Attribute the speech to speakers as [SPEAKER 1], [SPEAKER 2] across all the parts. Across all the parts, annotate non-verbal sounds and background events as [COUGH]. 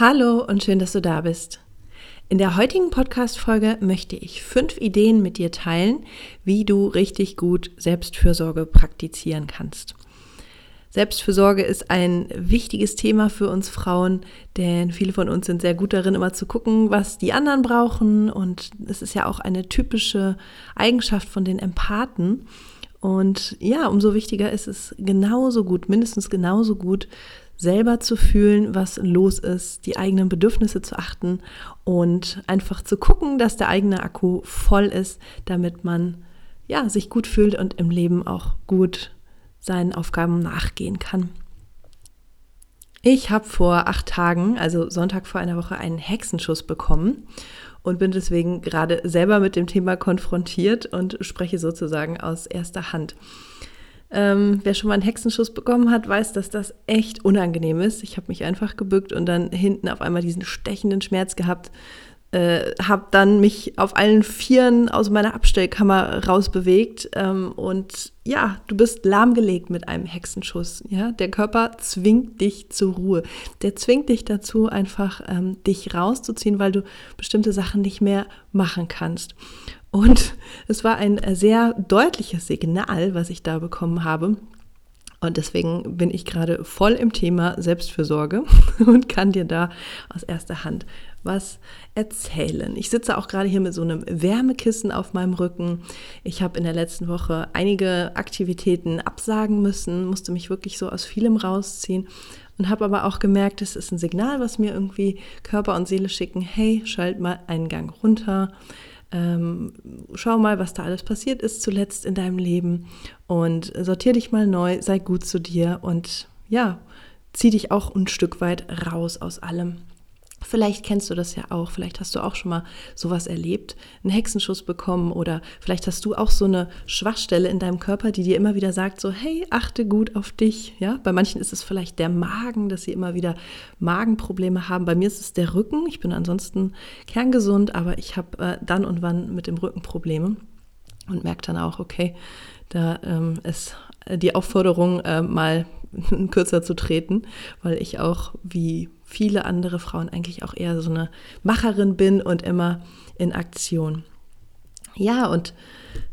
[SPEAKER 1] Hallo und schön, dass du da bist. In der heutigen Podcast-Folge möchte ich fünf Ideen mit dir teilen, wie du richtig gut Selbstfürsorge praktizieren kannst. Selbstfürsorge ist ein wichtiges Thema für uns Frauen, denn viele von uns sind sehr gut darin, immer zu gucken, was die anderen brauchen. Und es ist ja auch eine typische Eigenschaft von den Empathen. Und ja, umso wichtiger ist es genauso gut, mindestens genauso gut, selber zu fühlen, was los ist, die eigenen Bedürfnisse zu achten und einfach zu gucken, dass der eigene Akku voll ist, damit man ja, sich gut fühlt und im Leben auch gut seinen Aufgaben nachgehen kann. Ich habe vor acht Tagen, also Sonntag vor einer Woche, einen Hexenschuss bekommen und bin deswegen gerade selber mit dem Thema konfrontiert und spreche sozusagen aus erster Hand. Ähm, wer schon mal einen Hexenschuss bekommen hat, weiß, dass das echt unangenehm ist. Ich habe mich einfach gebückt und dann hinten auf einmal diesen stechenden Schmerz gehabt. Äh, habe dann mich auf allen Vieren aus meiner Abstellkammer rausbewegt ähm, und ja, du bist lahmgelegt mit einem Hexenschuss. Ja, der Körper zwingt dich zur Ruhe. Der zwingt dich dazu, einfach ähm, dich rauszuziehen, weil du bestimmte Sachen nicht mehr machen kannst. Und es war ein sehr deutliches Signal, was ich da bekommen habe. Und deswegen bin ich gerade voll im Thema Selbstfürsorge [LAUGHS] und kann dir da aus erster Hand was erzählen. Ich sitze auch gerade hier mit so einem Wärmekissen auf meinem Rücken. Ich habe in der letzten Woche einige Aktivitäten absagen müssen, musste mich wirklich so aus vielem rausziehen und habe aber auch gemerkt, es ist ein Signal, was mir irgendwie Körper und Seele schicken. Hey, schalt mal einen Gang runter ähm, schau mal, was da alles passiert ist zuletzt in deinem Leben und sortier dich mal neu, sei gut zu dir und ja, zieh dich auch ein Stück weit raus aus allem. Vielleicht kennst du das ja auch, vielleicht hast du auch schon mal sowas erlebt, einen Hexenschuss bekommen oder vielleicht hast du auch so eine Schwachstelle in deinem Körper, die dir immer wieder sagt, so hey, achte gut auf dich. Ja, bei manchen ist es vielleicht der Magen, dass sie immer wieder Magenprobleme haben. Bei mir ist es der Rücken. Ich bin ansonsten kerngesund, aber ich habe äh, dann und wann mit dem Rücken Probleme und merke dann auch, okay, da ähm, ist die Aufforderung, äh, mal [LAUGHS] kürzer zu treten, weil ich auch wie viele andere Frauen eigentlich auch eher so eine Macherin bin und immer in Aktion. Ja, und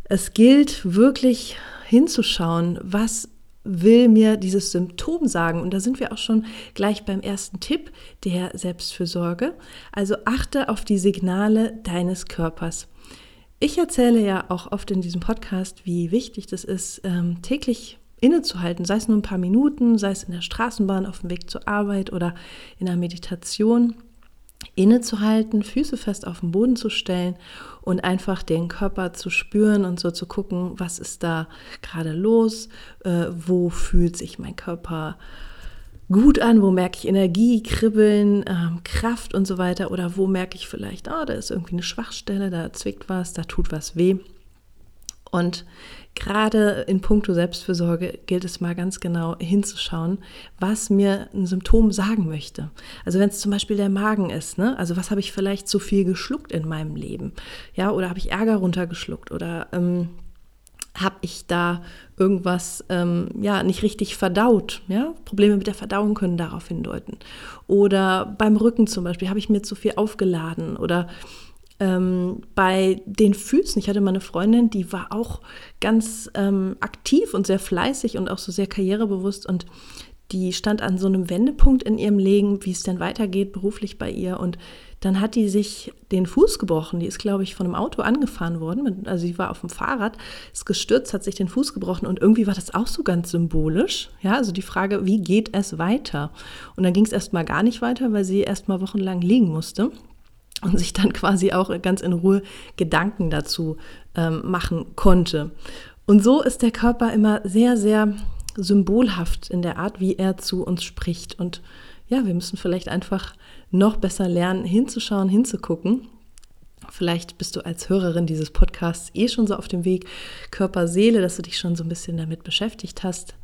[SPEAKER 1] es gilt wirklich hinzuschauen, was will mir dieses Symptom sagen? Und da sind wir auch schon gleich beim ersten Tipp der Selbstfürsorge. Also achte auf die Signale deines Körpers. Ich erzähle ja auch oft in diesem Podcast, wie wichtig das ist, ähm, täglich innezuhalten, sei es nur ein paar Minuten, sei es in der Straßenbahn auf dem Weg zur Arbeit oder in der Meditation, innezuhalten, Füße fest auf den Boden zu stellen und einfach den Körper zu spüren und so zu gucken, was ist da gerade los, äh, wo fühlt sich mein Körper gut an, wo merke ich Energie, Kribbeln, ähm, Kraft und so weiter oder wo merke ich vielleicht, oh, da ist irgendwie eine Schwachstelle, da zwickt was, da tut was weh. Und gerade in puncto Selbstfürsorge gilt es mal ganz genau hinzuschauen, was mir ein Symptom sagen möchte. Also wenn es zum Beispiel der Magen ist, ne? also was habe ich vielleicht zu viel geschluckt in meinem Leben? Ja, oder habe ich Ärger runtergeschluckt oder ähm, habe ich da irgendwas ähm, ja nicht richtig verdaut. Ja? Probleme mit der Verdauung können darauf hindeuten. Oder beim Rücken zum Beispiel habe ich mir zu viel aufgeladen oder ähm, bei den Füßen, ich hatte mal eine Freundin, die war auch ganz ähm, aktiv und sehr fleißig und auch so sehr karrierebewusst und die stand an so einem Wendepunkt in ihrem Leben, wie es denn weitergeht beruflich bei ihr. Und dann hat die sich den Fuß gebrochen. Die ist, glaube ich, von einem Auto angefahren worden. Also sie war auf dem Fahrrad, ist gestürzt, hat sich den Fuß gebrochen und irgendwie war das auch so ganz symbolisch. Ja, also die Frage, wie geht es weiter? Und dann ging es erst mal gar nicht weiter, weil sie erst mal wochenlang liegen musste und sich dann quasi auch ganz in Ruhe Gedanken dazu ähm, machen konnte. Und so ist der Körper immer sehr, sehr symbolhaft in der Art, wie er zu uns spricht. Und ja, wir müssen vielleicht einfach noch besser lernen, hinzuschauen, hinzugucken. Vielleicht bist du als Hörerin dieses Podcasts eh schon so auf dem Weg Körper, Seele, dass du dich schon so ein bisschen damit beschäftigt hast.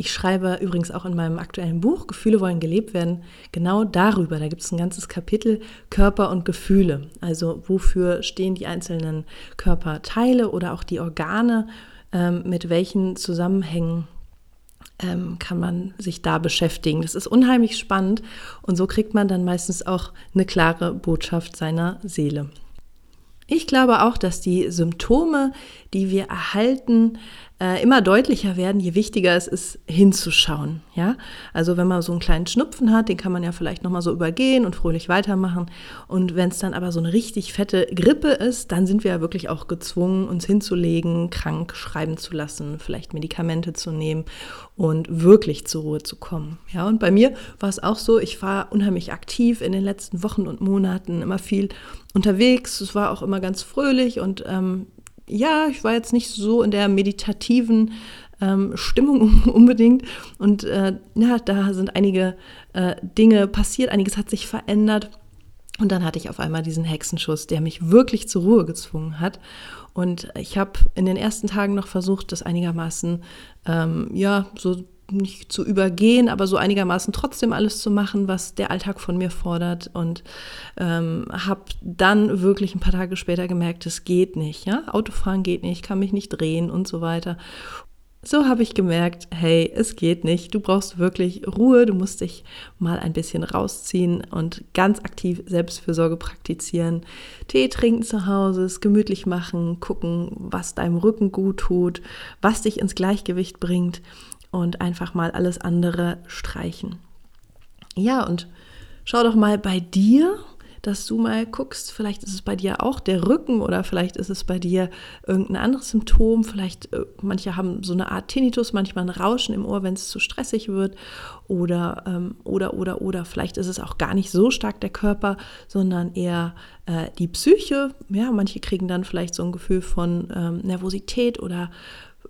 [SPEAKER 1] Ich schreibe übrigens auch in meinem aktuellen Buch Gefühle wollen gelebt werden genau darüber. Da gibt es ein ganzes Kapitel Körper und Gefühle. Also wofür stehen die einzelnen Körperteile oder auch die Organe, ähm, mit welchen Zusammenhängen ähm, kann man sich da beschäftigen. Das ist unheimlich spannend und so kriegt man dann meistens auch eine klare Botschaft seiner Seele. Ich glaube auch, dass die Symptome, die wir erhalten, äh, immer deutlicher werden, je wichtiger es ist, hinzuschauen. Ja, also wenn man so einen kleinen Schnupfen hat, den kann man ja vielleicht noch mal so übergehen und fröhlich weitermachen. Und wenn es dann aber so eine richtig fette Grippe ist, dann sind wir ja wirklich auch gezwungen, uns hinzulegen, krank schreiben zu lassen, vielleicht Medikamente zu nehmen und wirklich zur Ruhe zu kommen. Ja, und bei mir war es auch so, ich war unheimlich aktiv in den letzten Wochen und Monaten, immer viel unterwegs. Es war auch immer ganz fröhlich und ähm, ja, ich war jetzt nicht so in der meditativen ähm, Stimmung [LAUGHS] unbedingt. Und äh, ja, da sind einige äh, Dinge passiert, einiges hat sich verändert. Und dann hatte ich auf einmal diesen Hexenschuss, der mich wirklich zur Ruhe gezwungen hat. Und ich habe in den ersten Tagen noch versucht, das einigermaßen, ähm, ja, so nicht zu übergehen, aber so einigermaßen trotzdem alles zu machen, was der Alltag von mir fordert. Und ähm, habe dann wirklich ein paar Tage später gemerkt, es geht nicht. Ja? Autofahren geht nicht, kann mich nicht drehen und so weiter. So habe ich gemerkt, hey, es geht nicht. Du brauchst wirklich Ruhe. Du musst dich mal ein bisschen rausziehen und ganz aktiv Selbstfürsorge praktizieren. Tee trinken zu Hause, es gemütlich machen, gucken, was deinem Rücken gut tut, was dich ins Gleichgewicht bringt und einfach mal alles andere streichen. Ja, und schau doch mal bei dir, dass du mal guckst, vielleicht ist es bei dir auch der Rücken oder vielleicht ist es bei dir irgendein anderes Symptom. Vielleicht, äh, manche haben so eine Art Tinnitus, manchmal ein Rauschen im Ohr, wenn es zu stressig wird. Oder, ähm, oder, oder, oder vielleicht ist es auch gar nicht so stark der Körper, sondern eher äh, die Psyche. Ja, manche kriegen dann vielleicht so ein Gefühl von ähm, Nervosität oder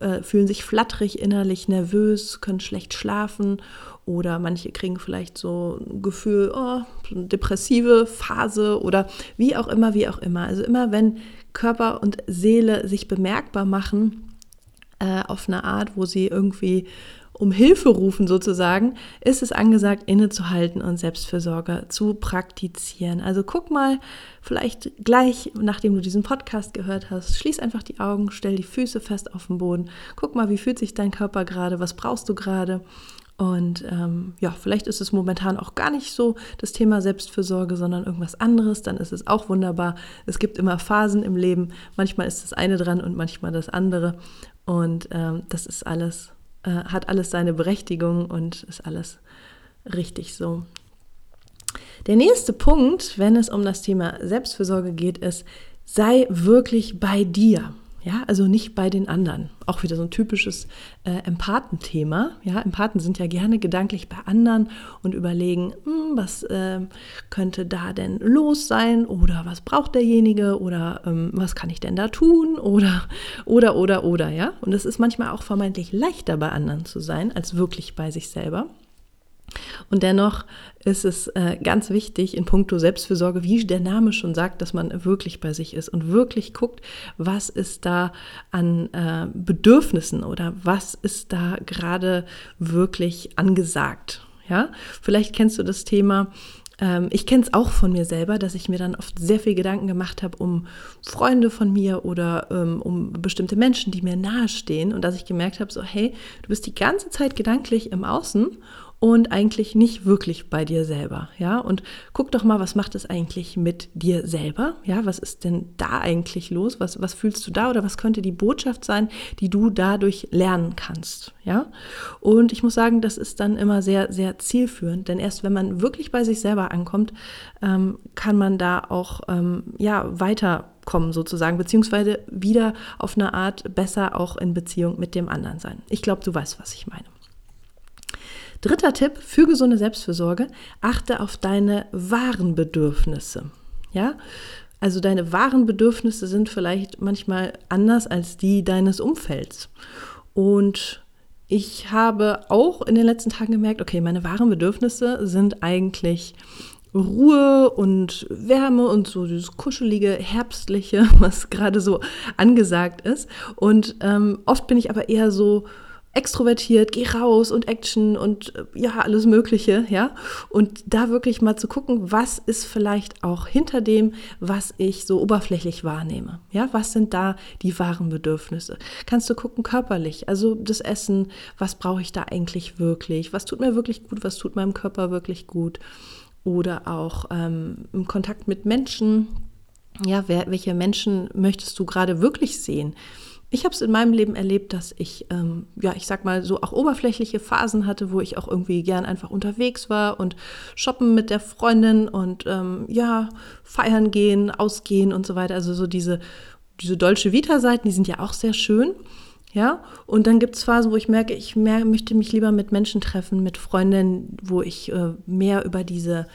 [SPEAKER 1] äh, fühlen sich flatterig innerlich, nervös, können schlecht schlafen oder manche kriegen vielleicht so ein Gefühl, oh, depressive Phase oder wie auch immer, wie auch immer. Also immer wenn Körper und Seele sich bemerkbar machen äh, auf eine Art, wo sie irgendwie um Hilfe rufen sozusagen, ist es angesagt, innezuhalten und Selbstfürsorge zu praktizieren. Also guck mal, vielleicht gleich, nachdem du diesen Podcast gehört hast, schließ einfach die Augen, stell die Füße fest auf den Boden, guck mal, wie fühlt sich dein Körper gerade, was brauchst du gerade. Und ähm, ja, vielleicht ist es momentan auch gar nicht so das Thema Selbstfürsorge, sondern irgendwas anderes. Dann ist es auch wunderbar. Es gibt immer Phasen im Leben. Manchmal ist das eine dran und manchmal das andere. Und ähm, das ist alles äh, hat alles seine Berechtigung und ist alles richtig so. Der nächste Punkt, wenn es um das Thema Selbstfürsorge geht, ist, sei wirklich bei dir. Ja, also nicht bei den anderen. Auch wieder so ein typisches äh, Empathenthema. Ja, Empathen sind ja gerne gedanklich bei anderen und überlegen, hm, was äh, könnte da denn los sein oder was braucht derjenige oder ähm, was kann ich denn da tun oder oder oder oder ja. Und es ist manchmal auch vermeintlich leichter bei anderen zu sein als wirklich bei sich selber. Und dennoch ist es äh, ganz wichtig in puncto Selbstfürsorge, wie der Name schon sagt, dass man wirklich bei sich ist und wirklich guckt, was ist da an äh, Bedürfnissen oder was ist da gerade wirklich angesagt. Ja, vielleicht kennst du das Thema. Ähm, ich kenne es auch von mir selber, dass ich mir dann oft sehr viel Gedanken gemacht habe um Freunde von mir oder ähm, um bestimmte Menschen, die mir nahestehen und dass ich gemerkt habe, so hey, du bist die ganze Zeit gedanklich im Außen und eigentlich nicht wirklich bei dir selber, ja? Und guck doch mal, was macht es eigentlich mit dir selber? Ja, was ist denn da eigentlich los? Was, was fühlst du da oder was könnte die Botschaft sein, die du dadurch lernen kannst, ja? Und ich muss sagen, das ist dann immer sehr, sehr zielführend, denn erst wenn man wirklich bei sich selber ankommt, ähm, kann man da auch, ähm, ja, weiterkommen sozusagen, beziehungsweise wieder auf eine Art besser auch in Beziehung mit dem anderen sein. Ich glaube, du weißt, was ich meine. Dritter Tipp für gesunde Selbstfürsorge, achte auf deine wahren Bedürfnisse. Ja, also deine wahren Bedürfnisse sind vielleicht manchmal anders als die deines Umfelds. Und ich habe auch in den letzten Tagen gemerkt, okay, meine wahren Bedürfnisse sind eigentlich Ruhe und Wärme und so dieses kuschelige, herbstliche, [LAUGHS] was gerade so angesagt ist. Und ähm, oft bin ich aber eher so extrovertiert, geh raus und Action und äh, ja, alles Mögliche, ja. Und da wirklich mal zu gucken, was ist vielleicht auch hinter dem, was ich so oberflächlich wahrnehme. Ja, was sind da die wahren Bedürfnisse? Kannst du gucken körperlich, also das Essen, was brauche ich da eigentlich wirklich? Was tut mir wirklich gut? Was tut meinem Körper wirklich gut? Oder auch ähm, im Kontakt mit Menschen. Ja, wer, welche Menschen möchtest du gerade wirklich sehen? Ich habe es in meinem Leben erlebt, dass ich, ähm, ja, ich sag mal, so auch oberflächliche Phasen hatte, wo ich auch irgendwie gern einfach unterwegs war und shoppen mit der Freundin und ähm, ja, feiern gehen, ausgehen und so weiter. Also so diese, diese Dolce Vita-Seiten, die sind ja auch sehr schön. Ja, und dann gibt es Phasen, wo ich merke, ich mehr, möchte mich lieber mit Menschen treffen, mit Freundinnen, wo ich äh, mehr über diese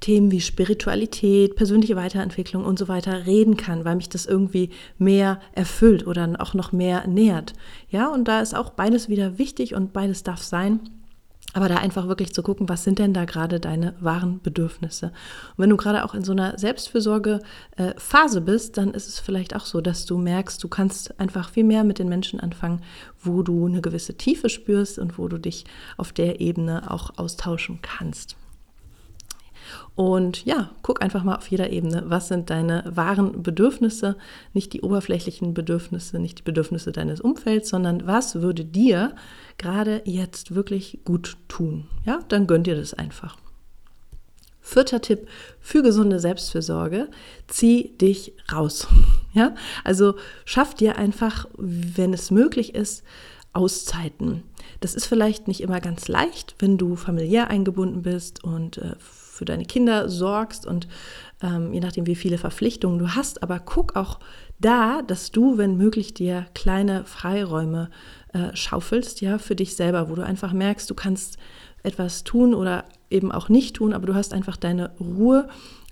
[SPEAKER 1] Themen wie Spiritualität, persönliche Weiterentwicklung und so weiter reden kann, weil mich das irgendwie mehr erfüllt oder auch noch mehr nähert. Ja, und da ist auch beides wieder wichtig und beides darf sein. Aber da einfach wirklich zu gucken, was sind denn da gerade deine wahren Bedürfnisse? Und wenn du gerade auch in so einer Selbstfürsorge-Phase äh, bist, dann ist es vielleicht auch so, dass du merkst, du kannst einfach viel mehr mit den Menschen anfangen, wo du eine gewisse Tiefe spürst und wo du dich auf der Ebene auch austauschen kannst. Und ja, guck einfach mal auf jeder Ebene, was sind deine wahren Bedürfnisse, nicht die oberflächlichen Bedürfnisse, nicht die Bedürfnisse deines Umfelds, sondern was würde dir gerade jetzt wirklich gut tun? Ja, dann gönn dir das einfach. Vierter Tipp für gesunde Selbstfürsorge, zieh dich raus. [LAUGHS] Ja, also schaff dir einfach, wenn es möglich ist, Auszeiten. Das ist vielleicht nicht immer ganz leicht, wenn du familiär eingebunden bist und äh, für deine Kinder sorgst und ähm, je nachdem, wie viele Verpflichtungen du hast. Aber guck auch da, dass du, wenn möglich, dir kleine Freiräume äh, schaufelst, ja, für dich selber, wo du einfach merkst, du kannst etwas tun oder eben auch nicht tun, aber du hast einfach deine Ruhe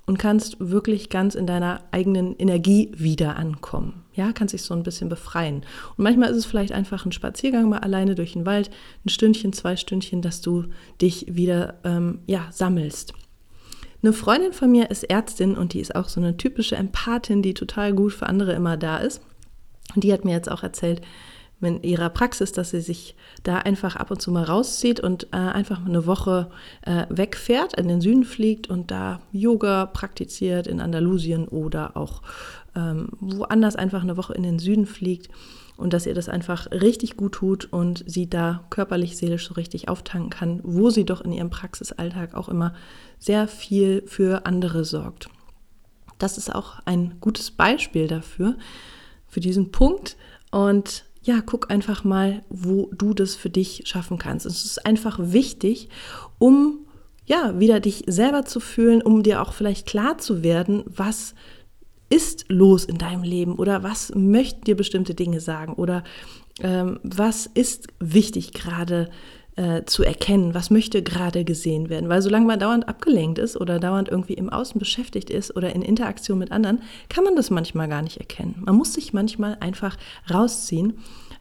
[SPEAKER 1] und kannst wirklich ganz in deiner eigenen Energie wieder ankommen. Ja, kannst dich so ein bisschen befreien. Und manchmal ist es vielleicht einfach ein Spaziergang mal alleine durch den Wald, ein Stündchen, zwei Stündchen, dass du dich wieder ähm, ja, sammelst. Eine Freundin von mir ist Ärztin und die ist auch so eine typische Empathin, die total gut für andere immer da ist. Und die hat mir jetzt auch erzählt, in ihrer Praxis, dass sie sich da einfach ab und zu mal rauszieht und äh, einfach eine Woche äh, wegfährt, in den Süden fliegt und da Yoga praktiziert in Andalusien oder auch ähm, woanders einfach eine Woche in den Süden fliegt und dass ihr das einfach richtig gut tut und sie da körperlich, seelisch so richtig auftanken kann, wo sie doch in ihrem Praxisalltag auch immer sehr viel für andere sorgt. Das ist auch ein gutes Beispiel dafür, für diesen Punkt. Und ja, guck einfach mal, wo du das für dich schaffen kannst. Es ist einfach wichtig, um ja, wieder dich selber zu fühlen, um dir auch vielleicht klar zu werden, was ist los in deinem Leben oder was möchten dir bestimmte Dinge sagen oder ähm, was ist wichtig gerade äh, zu erkennen, was möchte gerade gesehen werden. Weil solange man dauernd abgelenkt ist oder dauernd irgendwie im Außen beschäftigt ist oder in Interaktion mit anderen, kann man das manchmal gar nicht erkennen. Man muss sich manchmal einfach rausziehen,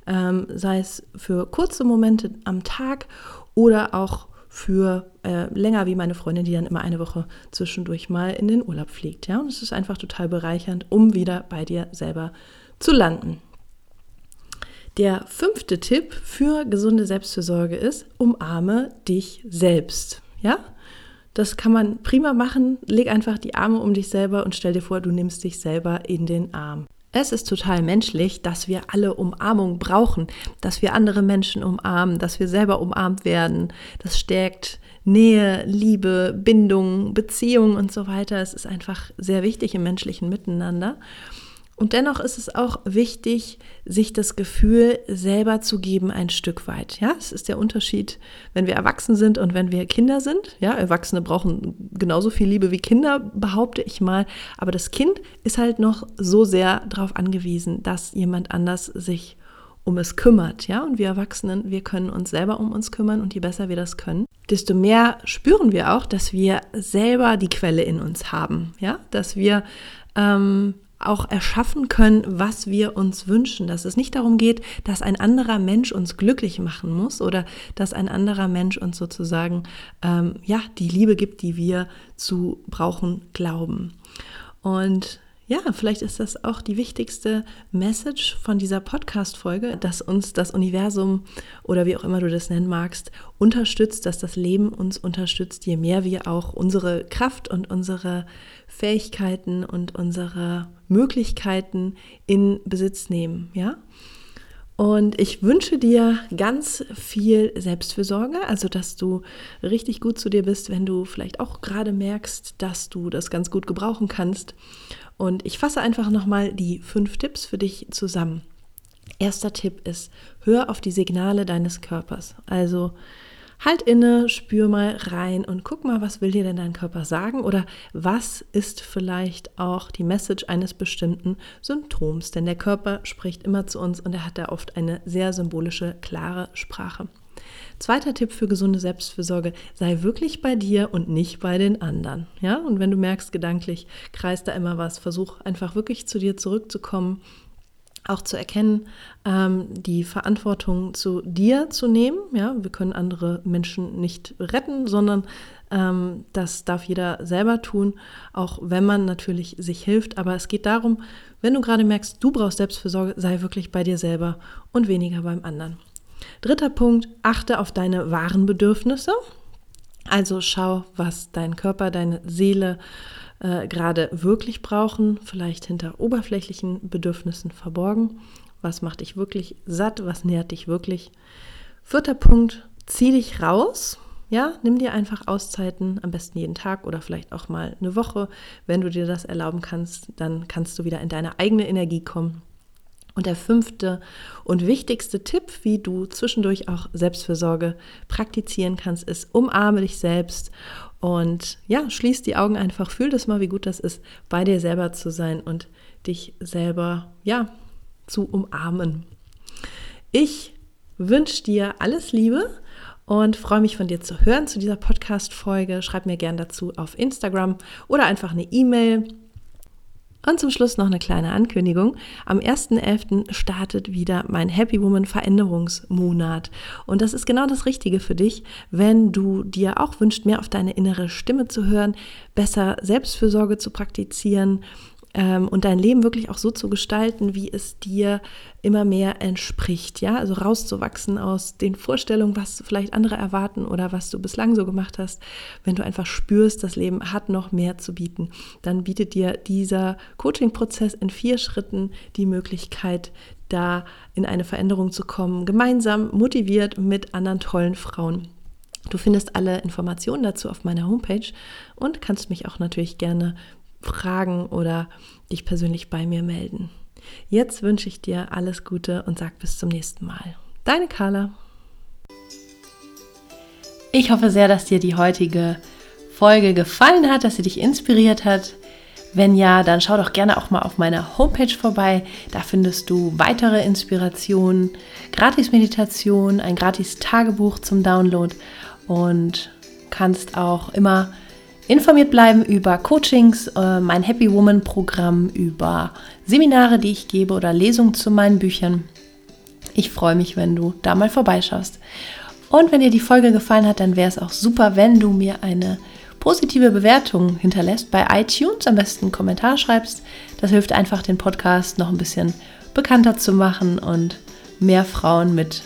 [SPEAKER 1] ähm, sei es für kurze Momente am Tag oder auch für äh, länger wie meine Freundin, die dann immer eine Woche zwischendurch mal in den Urlaub fliegt. Ja? Und es ist einfach total bereichernd, um wieder bei dir selber zu landen. Der fünfte Tipp für gesunde Selbstfürsorge ist, umarme dich selbst. Ja? Das kann man prima machen. Leg einfach die Arme um dich selber und stell dir vor, du nimmst dich selber in den Arm. Es ist total menschlich, dass wir alle Umarmung brauchen, dass wir andere Menschen umarmen, dass wir selber umarmt werden. Das stärkt Nähe, Liebe, Bindung, Beziehung und so weiter. Es ist einfach sehr wichtig im menschlichen Miteinander. Und dennoch ist es auch wichtig, sich das Gefühl selber zu geben, ein Stück weit. Ja, es ist der Unterschied, wenn wir erwachsen sind und wenn wir Kinder sind. Ja, Erwachsene brauchen genauso viel Liebe wie Kinder, behaupte ich mal. Aber das Kind ist halt noch so sehr darauf angewiesen, dass jemand anders sich um es kümmert, ja, und wir Erwachsenen, wir können uns selber um uns kümmern und je besser wir das können, desto mehr spüren wir auch, dass wir selber die Quelle in uns haben, ja, dass wir ähm, auch erschaffen können, was wir uns wünschen. Dass es nicht darum geht, dass ein anderer Mensch uns glücklich machen muss oder dass ein anderer Mensch uns sozusagen ähm, ja die Liebe gibt, die wir zu brauchen glauben. Und ja, vielleicht ist das auch die wichtigste Message von dieser Podcast-Folge, dass uns das Universum oder wie auch immer du das nennen magst, unterstützt, dass das Leben uns unterstützt, je mehr wir auch unsere Kraft und unsere Fähigkeiten und unsere Möglichkeiten in Besitz nehmen, ja? Und ich wünsche dir ganz viel Selbstfürsorge, also dass du richtig gut zu dir bist, wenn du vielleicht auch gerade merkst, dass du das ganz gut gebrauchen kannst. Und ich fasse einfach nochmal die fünf Tipps für dich zusammen. Erster Tipp ist, hör auf die Signale deines Körpers. Also halt inne, spür mal rein und guck mal, was will dir denn dein Körper sagen oder was ist vielleicht auch die Message eines bestimmten Symptoms. Denn der Körper spricht immer zu uns und er hat da oft eine sehr symbolische, klare Sprache. Zweiter Tipp für gesunde Selbstfürsorge, sei wirklich bei dir und nicht bei den anderen. Ja, und wenn du merkst, gedanklich kreist da immer was, versuch einfach wirklich zu dir zurückzukommen, auch zu erkennen, ähm, die Verantwortung zu dir zu nehmen. Ja, wir können andere Menschen nicht retten, sondern ähm, das darf jeder selber tun, auch wenn man natürlich sich hilft. Aber es geht darum, wenn du gerade merkst, du brauchst Selbstfürsorge, sei wirklich bei dir selber und weniger beim anderen. Dritter Punkt, achte auf deine wahren Bedürfnisse. Also schau, was dein Körper, deine Seele äh, gerade wirklich brauchen, vielleicht hinter oberflächlichen Bedürfnissen verborgen. Was macht dich wirklich satt? Was nährt dich wirklich? Vierter Punkt, zieh dich raus. Ja, nimm dir einfach Auszeiten, am besten jeden Tag oder vielleicht auch mal eine Woche. Wenn du dir das erlauben kannst, dann kannst du wieder in deine eigene Energie kommen und der fünfte und wichtigste Tipp, wie du zwischendurch auch Selbstfürsorge praktizieren kannst, ist, umarme dich selbst und ja, schließ die Augen einfach, fühl das mal, wie gut das ist, bei dir selber zu sein und dich selber, ja, zu umarmen. Ich wünsche dir alles Liebe und freue mich von dir zu hören zu dieser Podcast-Folge. Schreib mir gern dazu auf Instagram oder einfach eine E-Mail und zum Schluss noch eine kleine Ankündigung. Am 1.11. startet wieder mein Happy Woman Veränderungsmonat. Und das ist genau das Richtige für dich, wenn du dir auch wünschst, mehr auf deine innere Stimme zu hören, besser Selbstfürsorge zu praktizieren ähm, und dein Leben wirklich auch so zu gestalten, wie es dir immer mehr entspricht. Ja, also rauszuwachsen aus den Vorstellungen, was vielleicht andere erwarten oder was du bislang so gemacht hast. Wenn du einfach spürst, das Leben hat noch mehr zu bieten, dann bietet dir dieser Coaching-Prozess in vier Schritten die Möglichkeit, da in eine Veränderung zu kommen, gemeinsam motiviert mit anderen tollen Frauen. Du findest alle Informationen dazu auf meiner Homepage und kannst mich auch natürlich gerne fragen oder dich persönlich bei mir melden. Jetzt wünsche ich dir alles Gute und sag bis zum nächsten Mal. Deine Carla. Ich hoffe sehr, dass dir die heutige Folge gefallen hat, dass sie dich inspiriert hat. Wenn ja, dann schau doch gerne auch mal auf meiner Homepage vorbei. Da findest du weitere Inspirationen, Gratis-Meditation, ein Gratis-Tagebuch zum Download und kannst auch immer informiert bleiben über Coachings, äh, mein Happy Woman Programm, über Seminare, die ich gebe oder Lesungen zu meinen Büchern. Ich freue mich, wenn du da mal vorbeischaust. Und wenn dir die Folge gefallen hat, dann wäre es auch super, wenn du mir eine positive Bewertung hinterlässt bei iTunes, am besten einen Kommentar schreibst. Das hilft einfach, den Podcast noch ein bisschen bekannter zu machen und mehr Frauen mit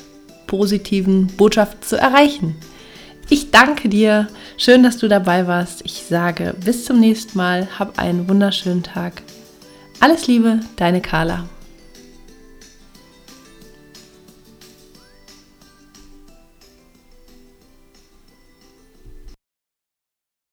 [SPEAKER 1] positiven Botschaften zu erreichen. Ich danke dir. Schön, dass du dabei warst. Ich sage bis zum nächsten Mal. Hab einen wunderschönen Tag. Alles Liebe, deine Carla.